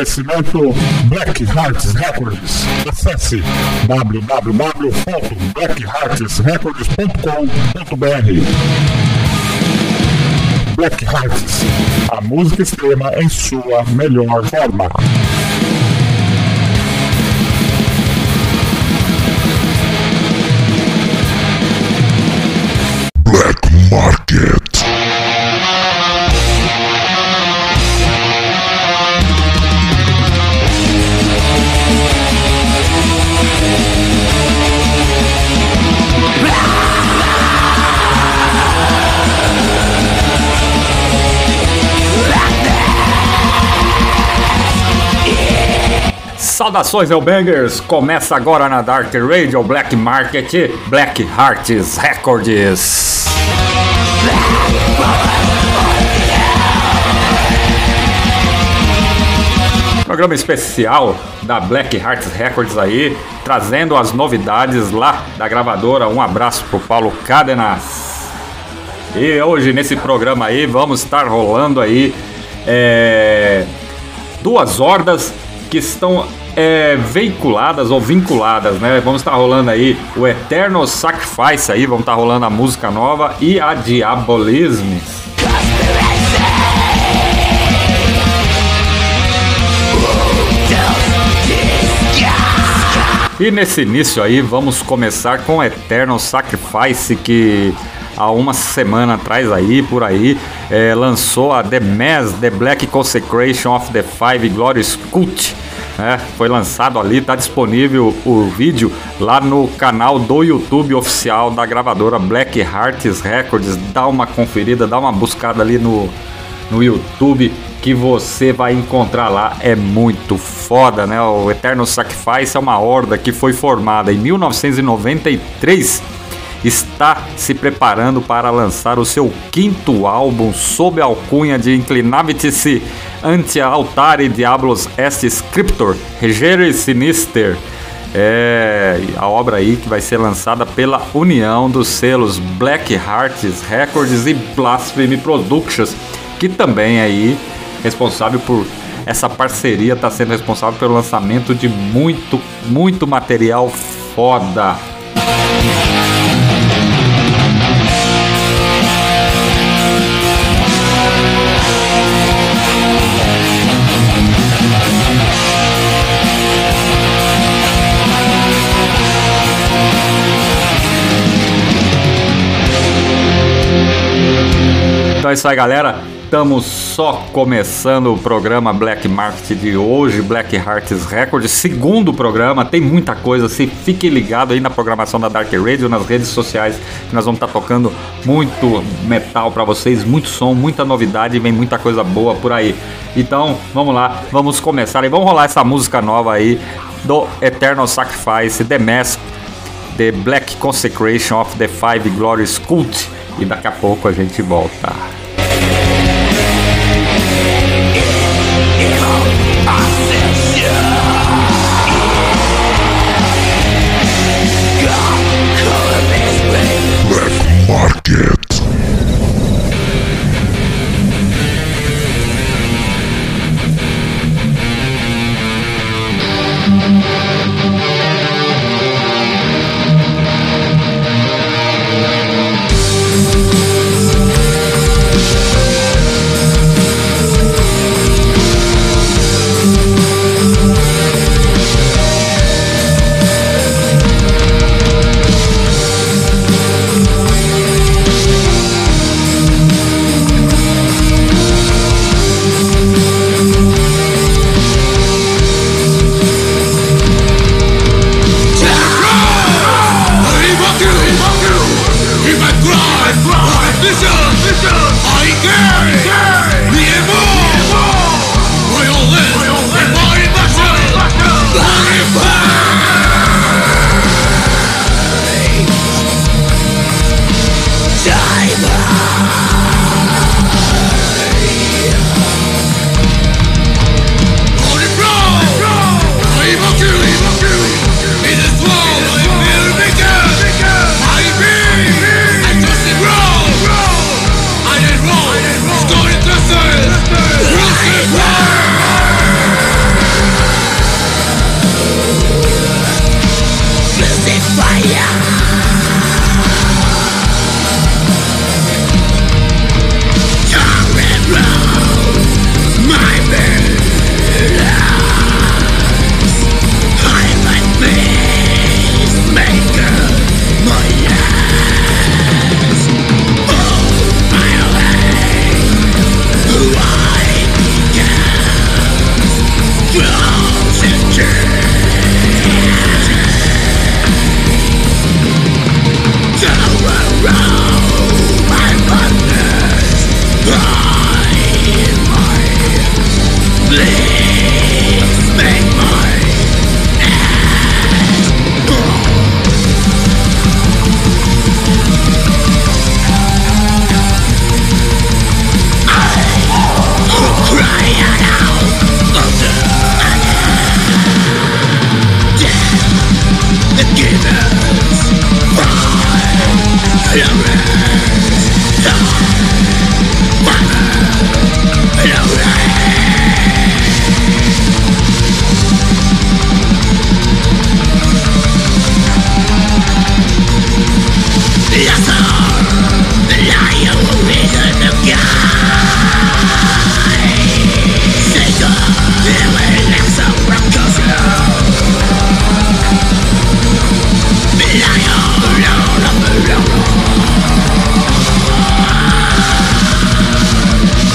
Oferecimento Black Hearts Records. Acesse www.blackheartsrecords.com.br. Black Hearts, a música extrema em sua melhor forma. Saudações Hellbangers! Começa agora na Dark Radio Black Market Black Hearts Records. Programa especial da Black Hearts Records aí, trazendo as novidades lá da gravadora. Um abraço pro Paulo Cadenas. E hoje nesse programa aí vamos estar rolando aí é, duas hordas que estão é, veiculadas ou vinculadas, né? Vamos estar rolando aí o Eternal Sacrifice aí, vamos estar rolando a música nova e a Diabolism. E nesse início aí, vamos começar com Eternal Sacrifice que há uma semana atrás aí, por aí, é, lançou a The Mass, The Black Consecration of the Five Glorious Cult. né? foi lançado ali, está disponível o vídeo lá no canal do YouTube oficial da gravadora Black Hearts Records. Dá uma conferida, dá uma buscada ali no, no YouTube que você vai encontrar lá. É muito foda, né? O Eternal Sacrifice é uma horda que foi formada em 1993 está se preparando para lançar o seu quinto álbum sob a alcunha de Inclinavit-se ante altare Diablos est Scriptor, Regere Sinister. É a obra aí que vai ser lançada pela união dos selos Black Hearts Records e Blasphemy Productions, que também aí responsável por essa parceria está sendo responsável pelo lançamento de muito, muito material foda. Então é isso aí, galera. Estamos só começando o programa Black Market de hoje, Black Hearts Records, segundo programa. Tem muita coisa, se fique ligado aí na programação da Dark Radio, nas redes sociais, que nós vamos estar tocando muito metal para vocês, muito som, muita novidade, vem muita coisa boa por aí. Então, vamos lá, vamos começar e vamos rolar essa música nova aí do Eternal Sacrifice, The Mask, The Black Consecration of the Five Glorious Cult. E daqui a pouco a gente volta.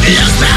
Yes,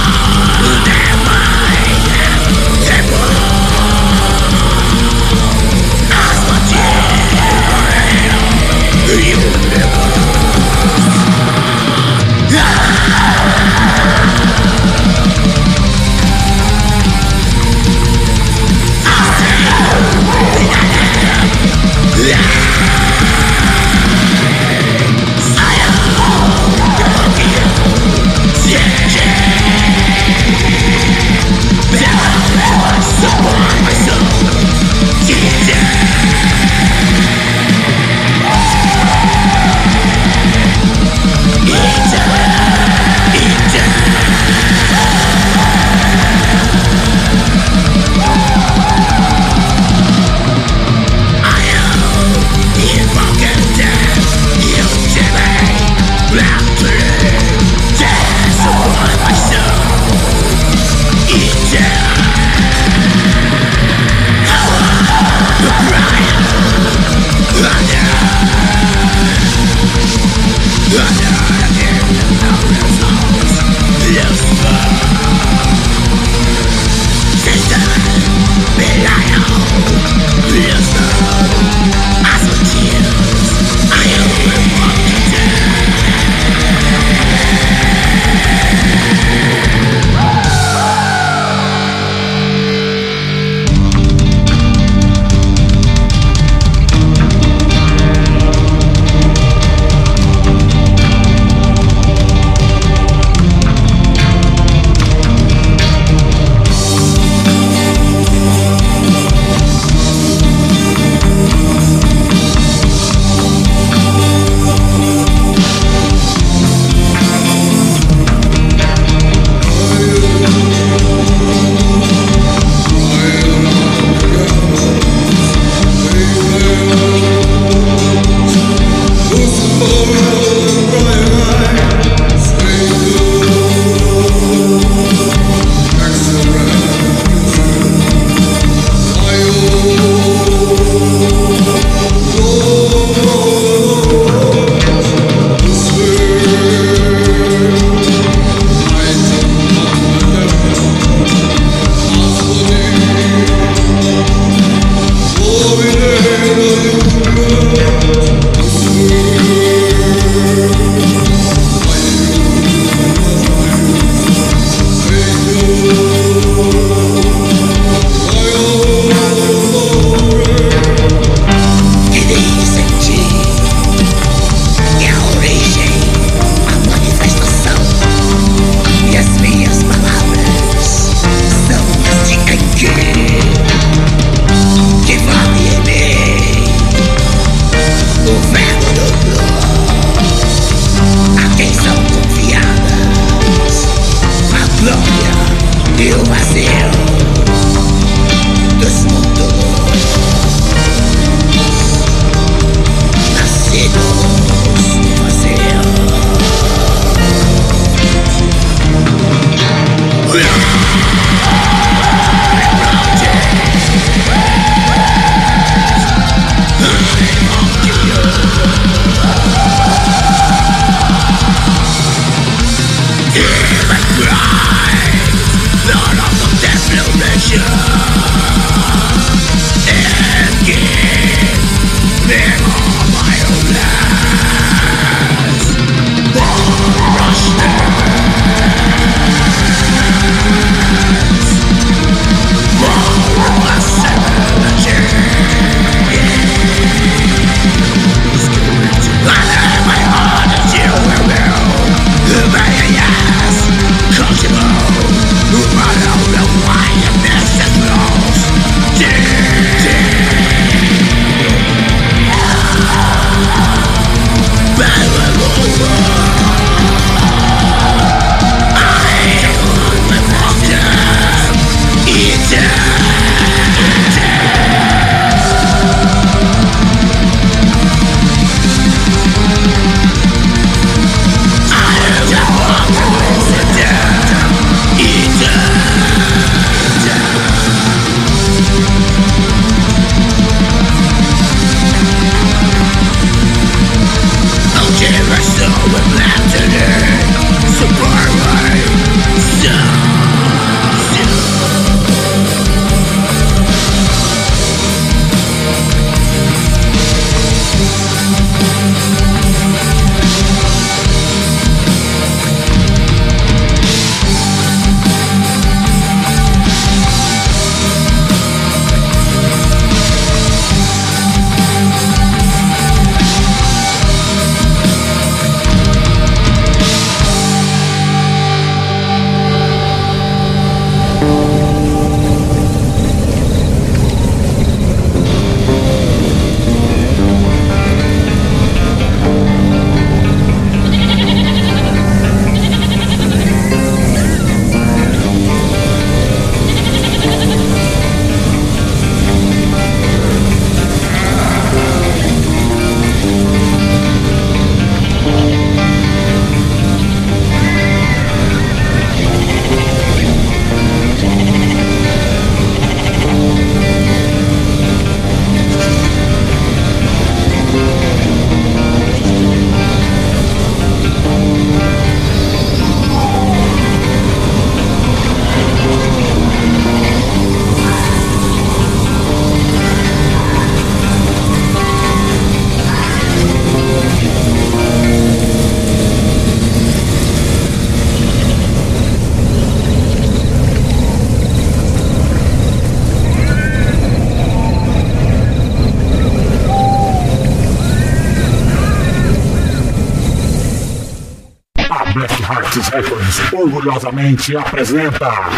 orgulhosamente apresenta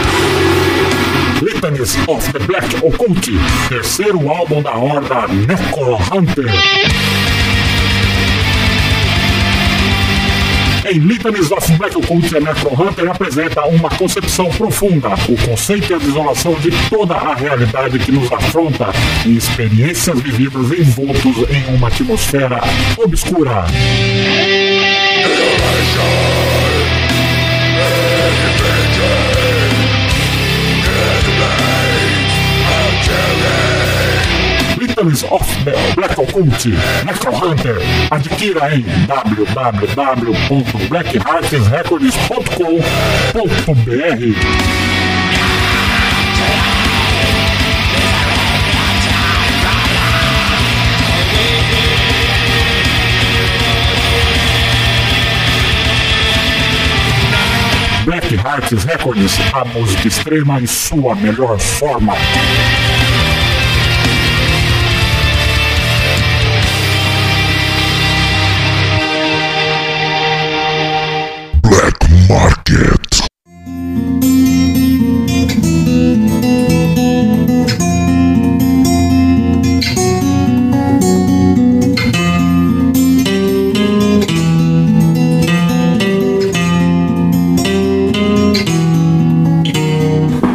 Litanies of the Black Occult, terceiro álbum da horda Necro Hunter. Em Litanies of Black Occult, a Necro Hunter apresenta uma concepção profunda, o conceito e a desolação de toda a realidade que nos afronta em experiências vividas envoltos em uma atmosfera obscura. Titans of the Black Occult, Necro Hunter. Adquira em www.blackheartsrecords.com.br. Hearts Records, a música extrema em sua melhor forma.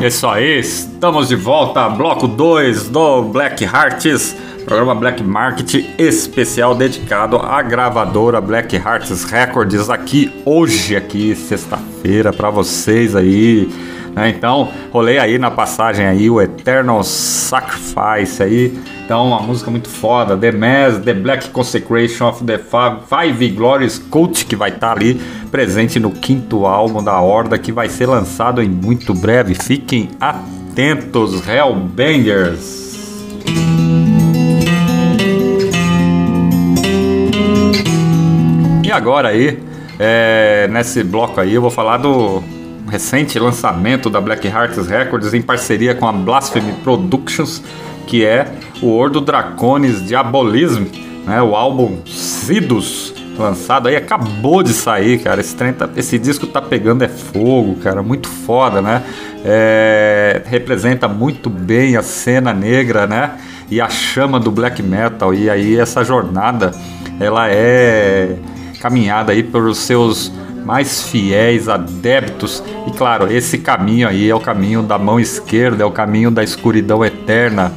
É isso aí, estamos de volta, bloco 2 do Black Hearts, programa Black Market especial dedicado à gravadora Black Hearts Records aqui hoje, aqui sexta-feira para vocês aí. Né? Então, rolei aí na passagem aí o Eternal Sacrifice aí. Então, uma música muito foda, The Mass, The Black Consecration of the Five, Glorious Cult, que vai estar ali presente no quinto álbum da Horda, que vai ser lançado em muito breve. Fiquem atentos, Hellbangers! E agora aí, é, nesse bloco aí, eu vou falar do recente lançamento da Black Hearts Records em parceria com a Blasphemy Productions, que é o Ordo Draconis Diabolism, né, o álbum Sidus, lançado aí, acabou de sair, cara. Esse, trem tá- esse disco tá pegando é fogo, cara, muito foda, né? É, representa muito bem a cena negra, né? E a chama do black metal. E aí essa jornada, ela é caminhada aí pelos seus mais fiéis adeptos. E claro, esse caminho aí é o caminho da mão esquerda, é o caminho da escuridão eterna.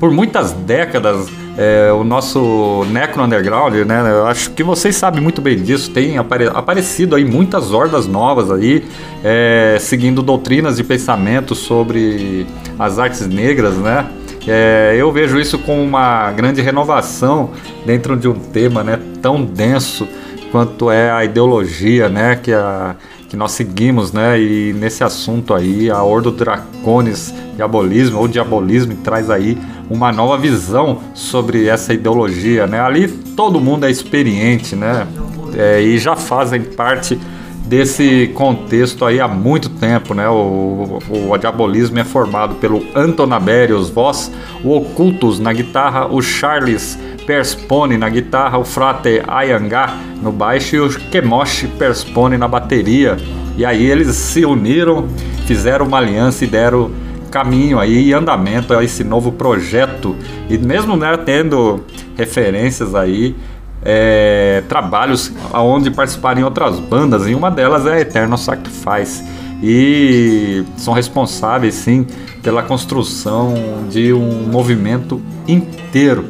Por muitas décadas, é, o nosso Necro Underground, né? Eu acho que vocês sabem muito bem disso. Tem apare- aparecido aí muitas hordas novas aí, é, seguindo doutrinas de pensamento sobre as artes negras, né? É, eu vejo isso como uma grande renovação dentro de um tema, né? Tão denso quanto é a ideologia, né? Que a que nós seguimos, né? E nesse assunto aí, a Ordo Draconis Diabolismo ou Diabolismo traz aí uma nova visão sobre essa ideologia, né? Ali todo mundo é experiente, né? É, e já fazem parte desse contexto aí há muito tempo, né? O, o, o diabolismo é formado pelo Antonaberius voz, o Ocultus na guitarra, o Charles Perspone na guitarra, o Frate Ayangá no baixo e o Kemoshi Perspone na bateria. E aí eles se uniram, fizeram uma aliança e deram caminho aí e andamento a esse novo projeto. E mesmo né, tendo referências aí é, trabalhos onde participaram em outras bandas, e uma delas é Eternal Sacrifice. E são responsáveis, sim, pela construção de um movimento inteiro.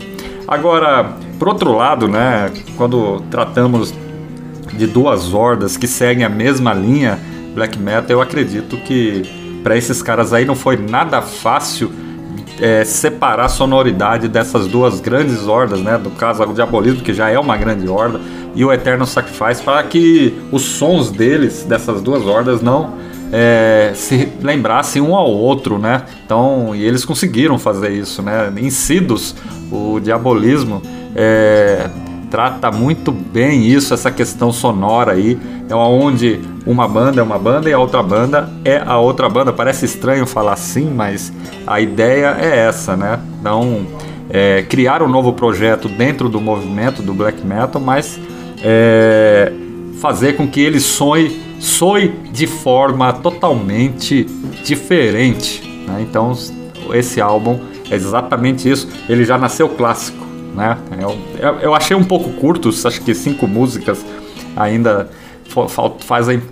Agora, por outro lado, né, quando tratamos de duas hordas que seguem a mesma linha black metal, eu acredito que para esses caras aí não foi nada fácil é, separar a sonoridade dessas duas grandes hordas, né? Do caso o Diabolismo, que já é uma grande horda, e o Eternal Sacrifice, para que os sons deles, dessas duas hordas, não é, se lembrassem um ao outro, né? Então, e eles conseguiram fazer isso, né? Em o Diabolismo é, trata muito bem isso, essa questão sonora aí, é onde uma banda é uma banda e a outra banda é a outra banda. Parece estranho falar assim, mas a ideia é essa, né? Então, é, criar um novo projeto dentro do movimento do black metal, mas é, fazer com que ele soe, soe de forma totalmente diferente. Né? Então, esse álbum é exatamente isso. Ele já nasceu clássico. Né? Eu, eu, achei um pouco curto, acho que cinco músicas ainda fazem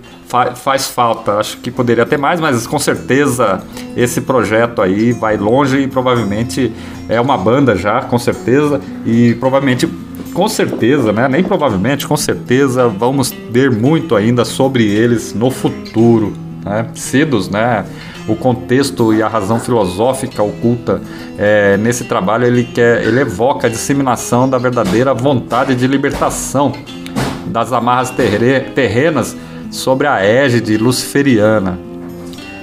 faz falta. Acho que poderia ter mais, mas com certeza esse projeto aí vai longe e provavelmente é uma banda já, com certeza, e provavelmente com certeza, né? Nem provavelmente, com certeza vamos ter muito ainda sobre eles no futuro, né? Cedos, né? O contexto e a razão filosófica oculta é, nesse trabalho ele quer, ele evoca a disseminação da verdadeira vontade de libertação das amarras terrenas sobre a égide luciferiana.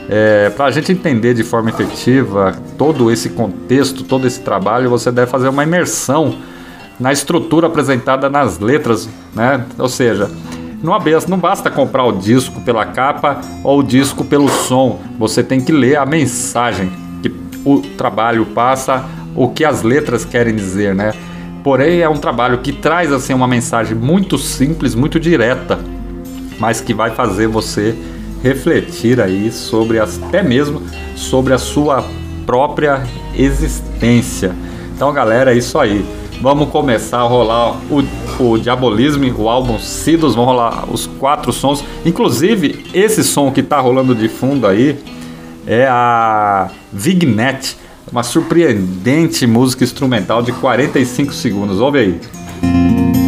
É, Para a gente entender de forma efetiva todo esse contexto, todo esse trabalho, você deve fazer uma imersão na estrutura apresentada nas letras, né? Ou seja, não, não basta comprar o disco pela capa ou o disco pelo som. Você tem que ler a mensagem que o trabalho passa, o que as letras querem dizer, né? Porém, é um trabalho que traz assim uma mensagem muito simples, muito direta, mas que vai fazer você refletir aí sobre até mesmo sobre a sua própria existência. Então, galera, é isso aí. Vamos começar a rolar o, o Diabolismo, o álbum Sidos, vão rolar os quatro sons. Inclusive, esse som que tá rolando de fundo aí é a Vignet, uma surpreendente música instrumental de 45 segundos. Ouve aí.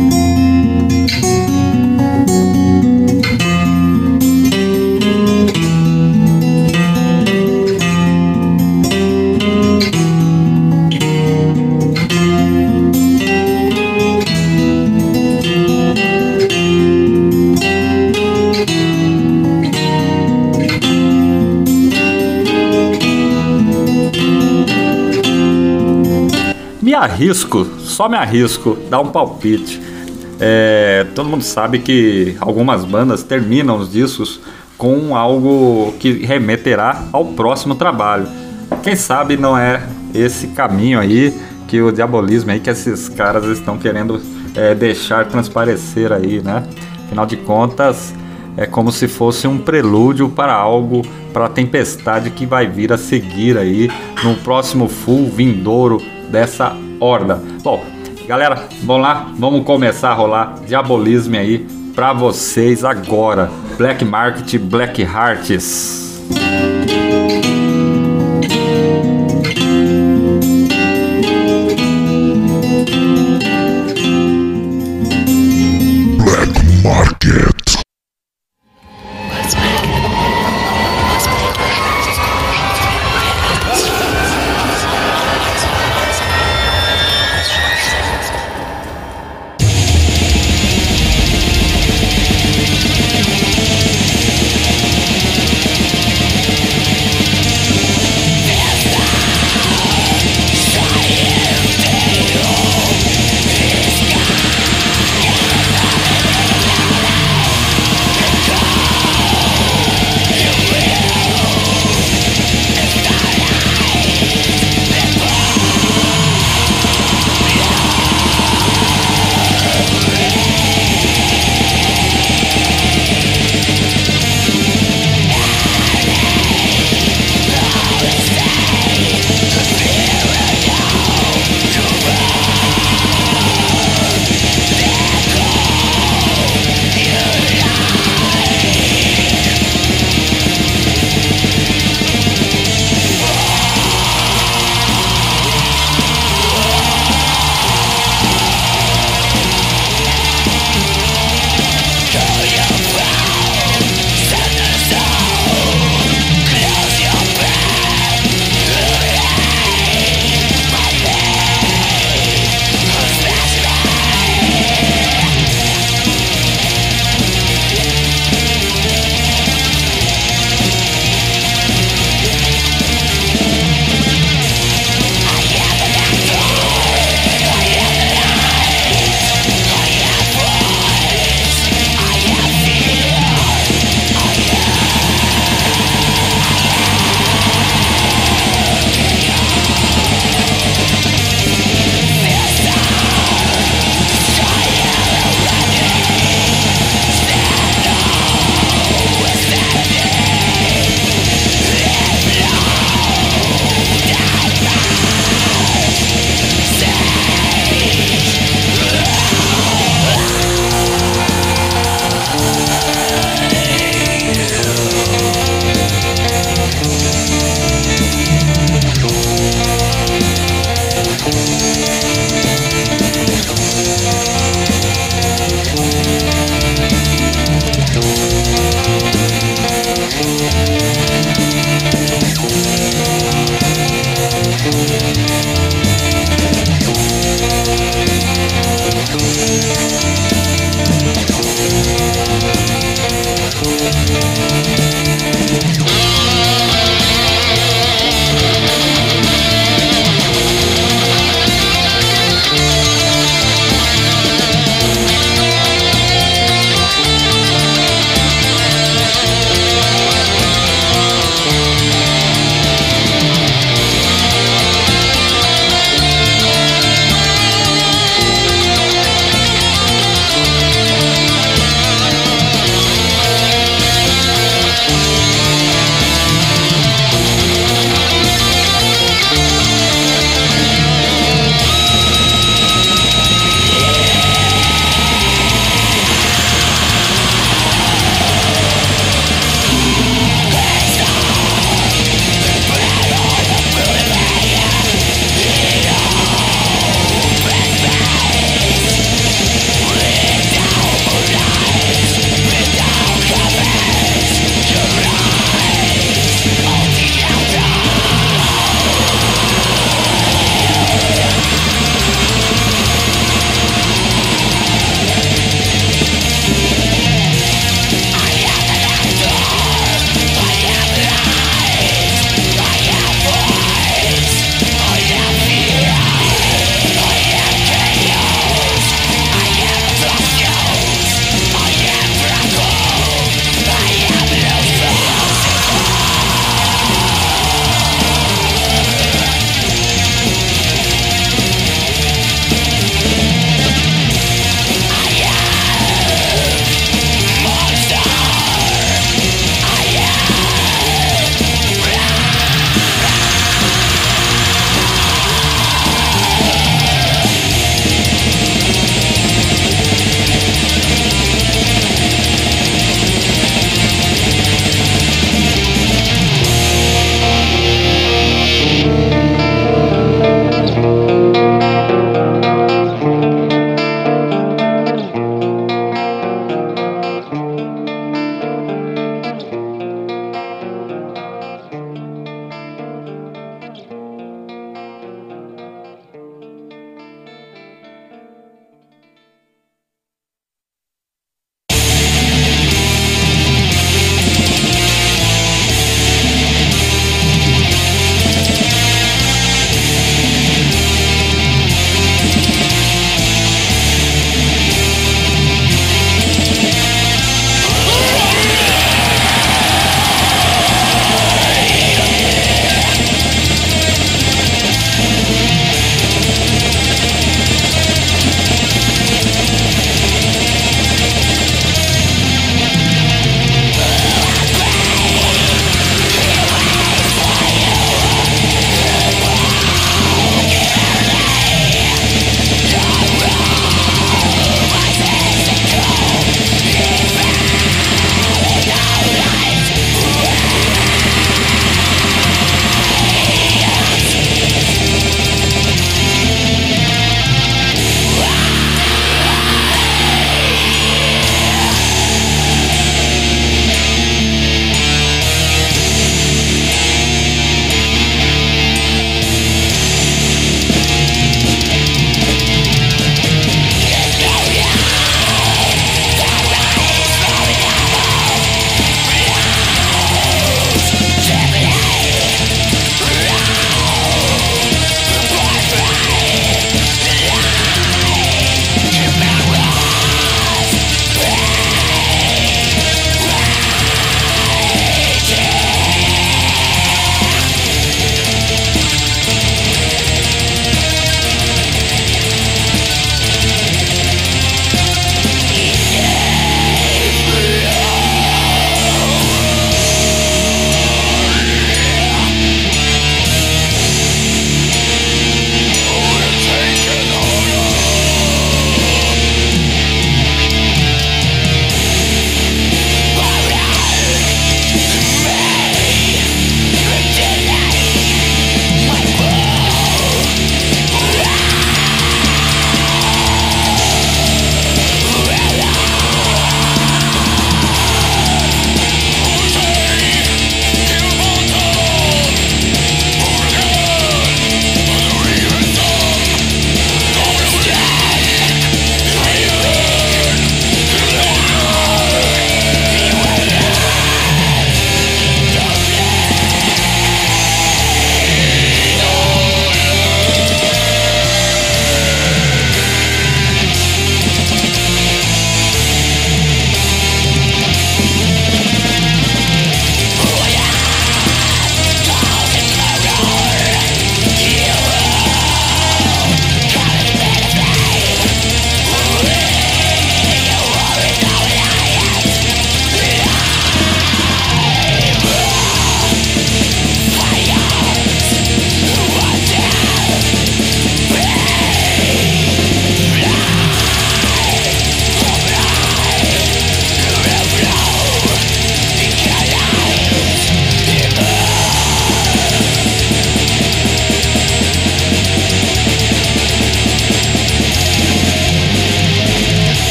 Arrisco, só me arrisco, dar um palpite. É, todo mundo sabe que algumas bandas terminam os discos com algo que remeterá ao próximo trabalho. Quem sabe não é esse caminho aí que o diabolismo aí que esses caras estão querendo é, deixar transparecer aí, né? Afinal de contas, é como se fosse um prelúdio para algo, para a tempestade que vai vir a seguir aí no próximo full vindouro dessa horda. Bom, galera, vamos lá, vamos começar a rolar diabolismo aí para vocês agora. Black Market, Black Hearts. Black Market.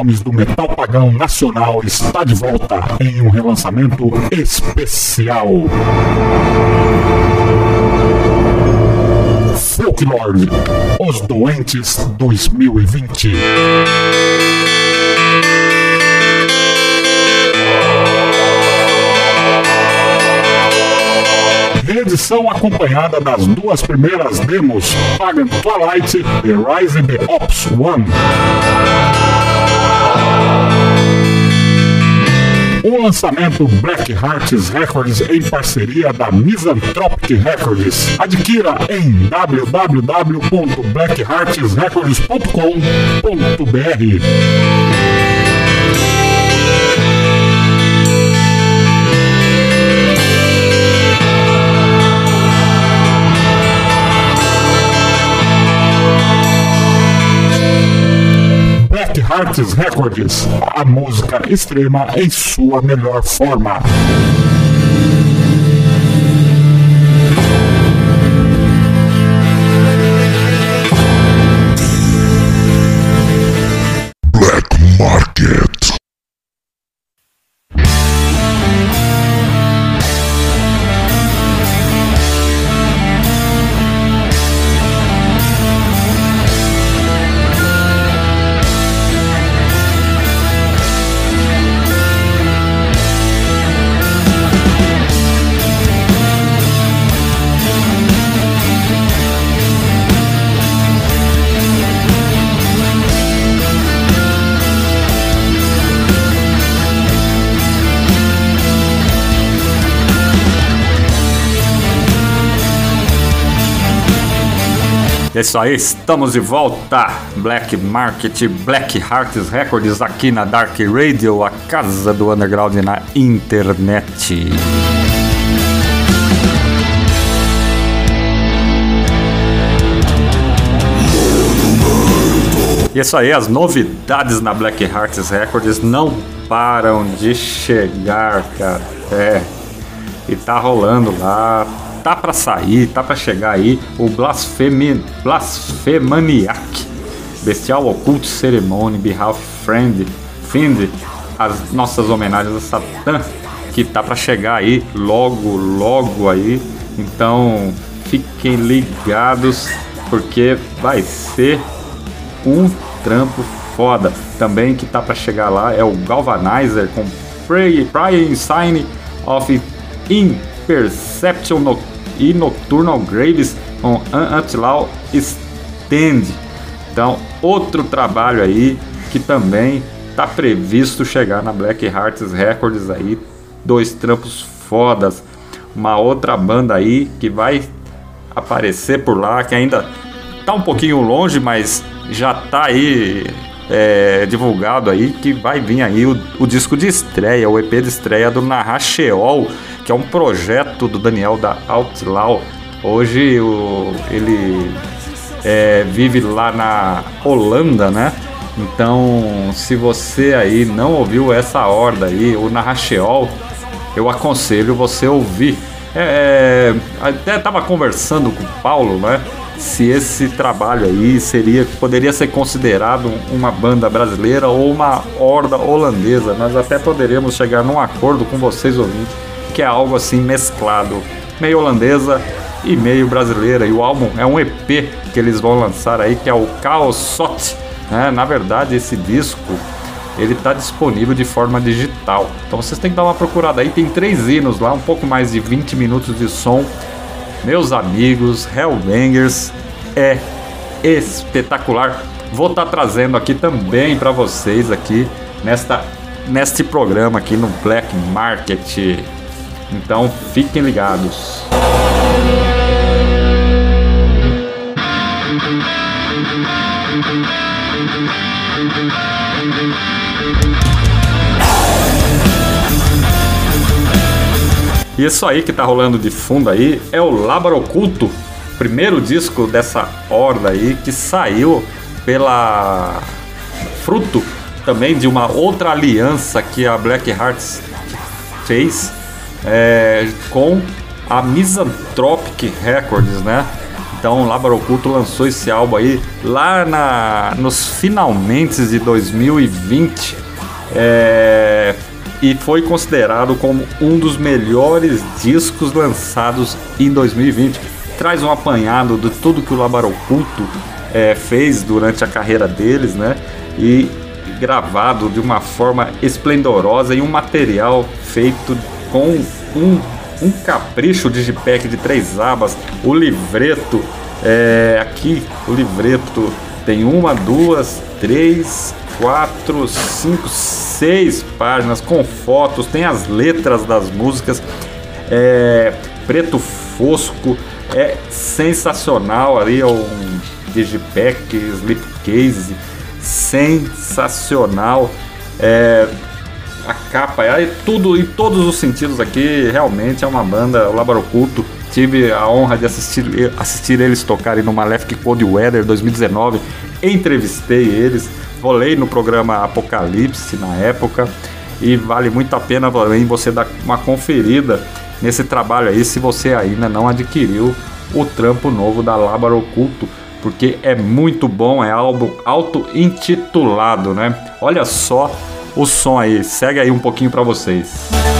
Nomes do metal pagão nacional está de volta em um relançamento especial. Folklore, Os Doentes 2020. Reedição acompanhada das duas primeiras demos, Pagan Twilight e Rising the Ops One. O lançamento Black Hearts Records em parceria da Misanthropic Records. Adquira em www.blackheartsrecords.com.br. Hearts Records, a música extrema em sua melhor forma. É isso aí, estamos de volta. Black Market, Black Hearts Records aqui na Dark Radio, a casa do underground na internet. E é isso aí, as novidades na Black Hearts Records não param de chegar, cara. É. E tá rolando lá, tá pra sair, tá pra chegar aí o Blasphemi, Blasphemaniac, Bestial Occult Ceremony, Behalf Friend, Find, as nossas homenagens a Satã, que tá pra chegar aí logo, logo aí. Então fiquem ligados, porque vai ser um trampo foda. Também que tá pra chegar lá é o Galvanizer com Pray, Pray Sign of Imperception no, e Nocturnal Graves com Antlaw Stand. Então, outro trabalho aí que também tá previsto chegar na Black Hearts Records aí. Dois trampos fodas. Uma outra banda aí que vai aparecer por lá, que ainda tá um pouquinho longe, mas já tá aí é, divulgado aí que vai vir aí o, o, disco de estreia, o EP de estreia do Narracheol, que é um projeto do Daniel da Outlaw. Hoje o, ele é, vive lá na Holanda, né? Então, se você aí não ouviu essa horda aí, o Narracheol, eu aconselho você ouvir. É, até tava conversando com o Paulo, né? se esse trabalho aí seria poderia ser considerado uma banda brasileira ou uma horda holandesa. Nós até poderíamos chegar num acordo com vocês ouvintes, que é algo assim mesclado, meio holandesa e meio brasileira. E o álbum é um EP que eles vão lançar aí, que é o Chaos Sot. Né? Na verdade, esse disco ele está disponível de forma digital. Então vocês têm que dar uma procurada aí. Tem três hinos lá, um pouco mais de 20 minutos de som meus amigos Hellbangers, é espetacular. Vou estar tá trazendo aqui também para vocês aqui nesta neste programa aqui no Black Market. Então fiquem ligados. Isso aí que tá rolando de fundo aí é o Lábaro Oculto, primeiro disco dessa horda aí que saiu pela fruto também de uma outra aliança que a Black Hearts fez é, com a Misanthropic Records, né? Então, Lábaro Oculto lançou esse álbum aí lá na, nos finalmente de 2020 é, e foi considerado como um dos melhores discos lançados em 2020. Traz um apanhado de tudo que o Lábaro Oculto é, fez durante a carreira deles, né? E gravado de uma forma esplendorosa e um material feito com um um capricho digipack de três abas, o livreto, é, aqui o livreto tem uma, duas, três, quatro, cinco, seis páginas com fotos, tem as letras das músicas, é, preto fosco, é sensacional ali, é um digipack, slipcase, sensacional. É, capa, é tudo em todos os sentidos aqui, realmente é uma banda, o Labor Oculto. Tive a honra de assistir, assistir eles tocarem no Malefic Cold Weather 2019. Entrevistei eles, rolei no programa Apocalipse na época e vale muito a pena também você dar uma conferida nesse trabalho aí se você ainda não adquiriu o trampo novo da Labor Oculto, porque é muito bom, é álbum auto-intitulado, né? Olha só o som aí. Segue aí um pouquinho para vocês. Então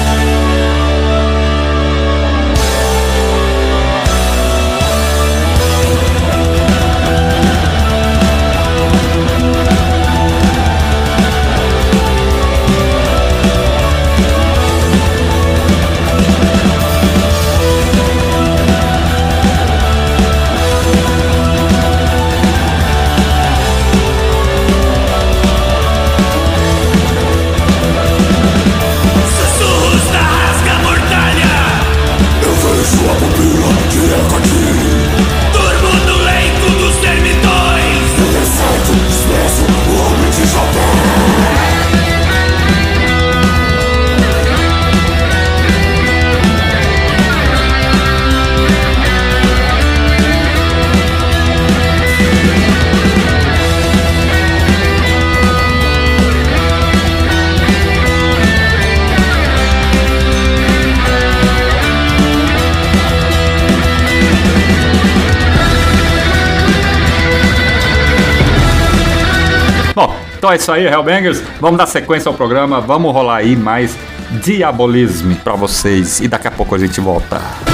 é isso aí, Hellbangers. Vamos dar sequência ao programa, vamos rolar aí mais diabolismo para vocês e daqui a pouco a gente volta.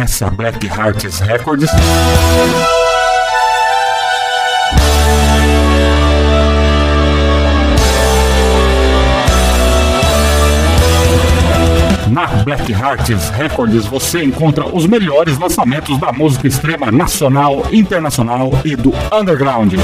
A Black Hearts Records? Na Black Hearts Records você encontra os melhores lançamentos da música extrema nacional, internacional e do underground.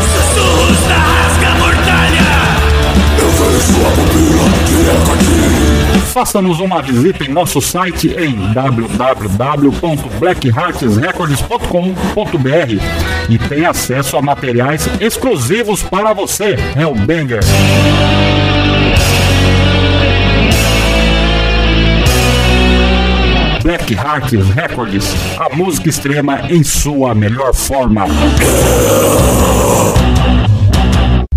Faça-nos uma visita em nosso site em www.blackheartsrecords.com.br e tenha acesso a materiais exclusivos para você, Hellbanger. Black Records, a música extrema em sua melhor forma.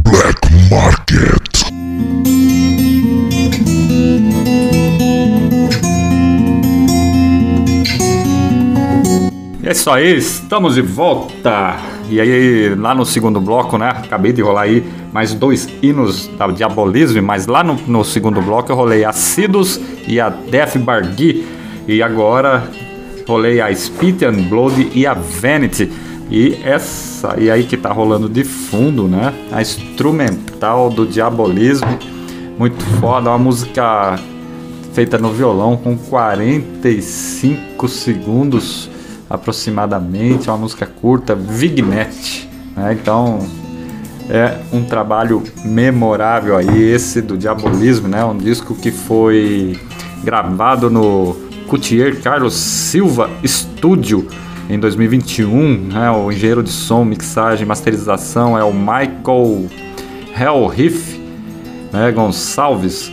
Black Market. É isso aí, estamos de volta. E aí, lá no segundo bloco, né? Acabei de rolar aí mais dois hinos da Diabolismo, mas lá no, no segundo bloco eu rolei a Sidus e a Death Bargui. E agora rolei a Spit and Blood e a Vanity. E essa e aí que tá rolando de fundo, né? A instrumental do Diabolismo. Muito foda, uma música feita no violão com 45 segundos aproximadamente, é uma música curta, Vignette. Né? Então é um trabalho memorável aí, esse do Diabolismo, né? um disco que foi gravado no Coutier Carlos Silva Studio em 2021. Né? O engenheiro de som, mixagem, masterização é o Michael Hellriff né? Gonçalves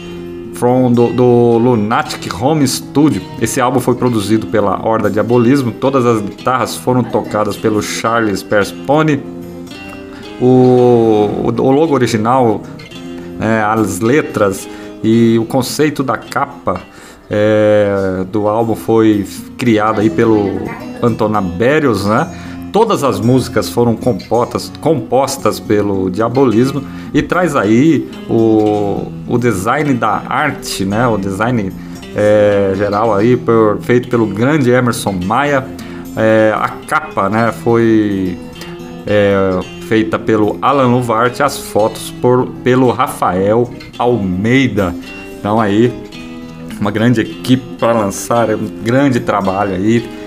from do, do, Lunatic Home Studio. Esse álbum foi produzido pela Horda Diabolismo. Todas as guitarras foram tocadas pelo Charles Perspone. O, o, logo original, é, as letras e o conceito da capa é, do álbum foi criado aí pelo Antonabérios, né? Todas as músicas foram compostas, compostas pelo Diabolismo e traz aí o, o design da arte, né? O design é, geral aí por, feito pelo grande Emerson Maia. É, a capa, né? Foi é, feita pelo Alan Luvarte, as fotos por, pelo Rafael Almeida. Então aí uma grande equipe para lançar, um grande trabalho aí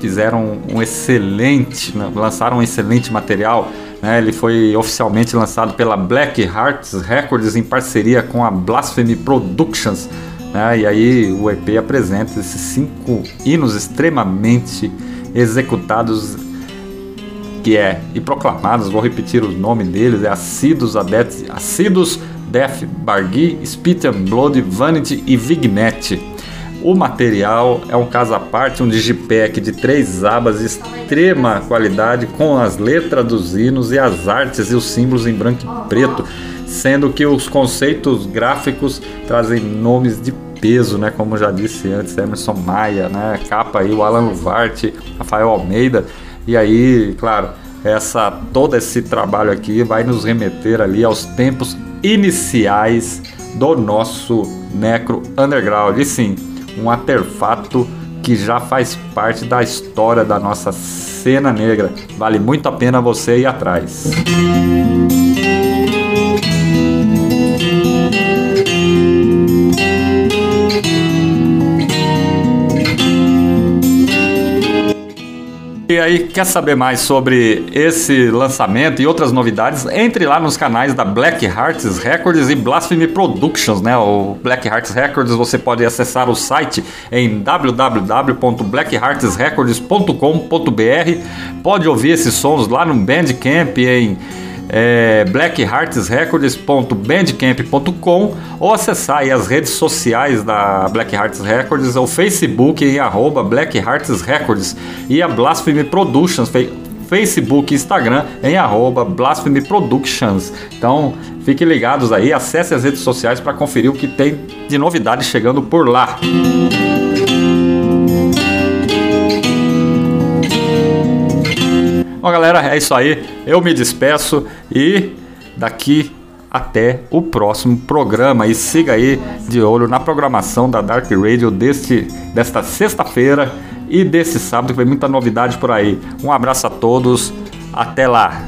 fizeram um excelente, né, lançaram um excelente material. Né, ele foi oficialmente lançado pela Black Hearts Records em parceria com a Blasphemy Productions. Né, e aí o EP apresenta esses cinco hinos extremamente executados que é e proclamados, vou repetir os nomes deles, é Acidus, Adet, Acidus, Death, Bargui, Spit and Blood, Vanity e Vignette. O material é um caso à parte, um digipack de três abas de extrema qualidade com as letras dos hinos e as artes e os símbolos em branco e preto, sendo que os conceitos gráficos trazem nomes de peso, né? Como já disse antes, Emerson Maia, né? Capa aí, o Alan Luvarte, Rafael Almeida. E aí, claro, essa todo esse trabalho aqui vai nos remeter ali aos tempos iniciais do nosso Necro Underground. E sim, um artefato que já faz parte da história da nossa cena negra. Vale muito a pena você ir atrás. E aí, quer saber mais sobre esse lançamento e outras novidades? Entre lá nos canais da Black Hearts Records e Blasphemy Productions, né? O Black Hearts Records você pode acessar o site em www.blackheartsrecords.com.br. Pode ouvir esses sons lá no Bandcamp em é, blackheartsrecords.bandcamp.com ou acessar as redes sociais da Black Hearts Records, o Facebook em arroba Black Hearts Records e a Blasphemy Productions, Facebook e Instagram em arroba Blasphemy Productions. Então fiquem ligados aí, acesse as redes sociais para conferir o que tem de novidade chegando por lá. Bom, galera, é isso aí. Eu me despeço e daqui até o próximo programa. E siga aí de olho na programação da Dark Radio deste, desta sexta-feira, e desse sábado, que vem muita novidade por aí. Um abraço a todos, até lá!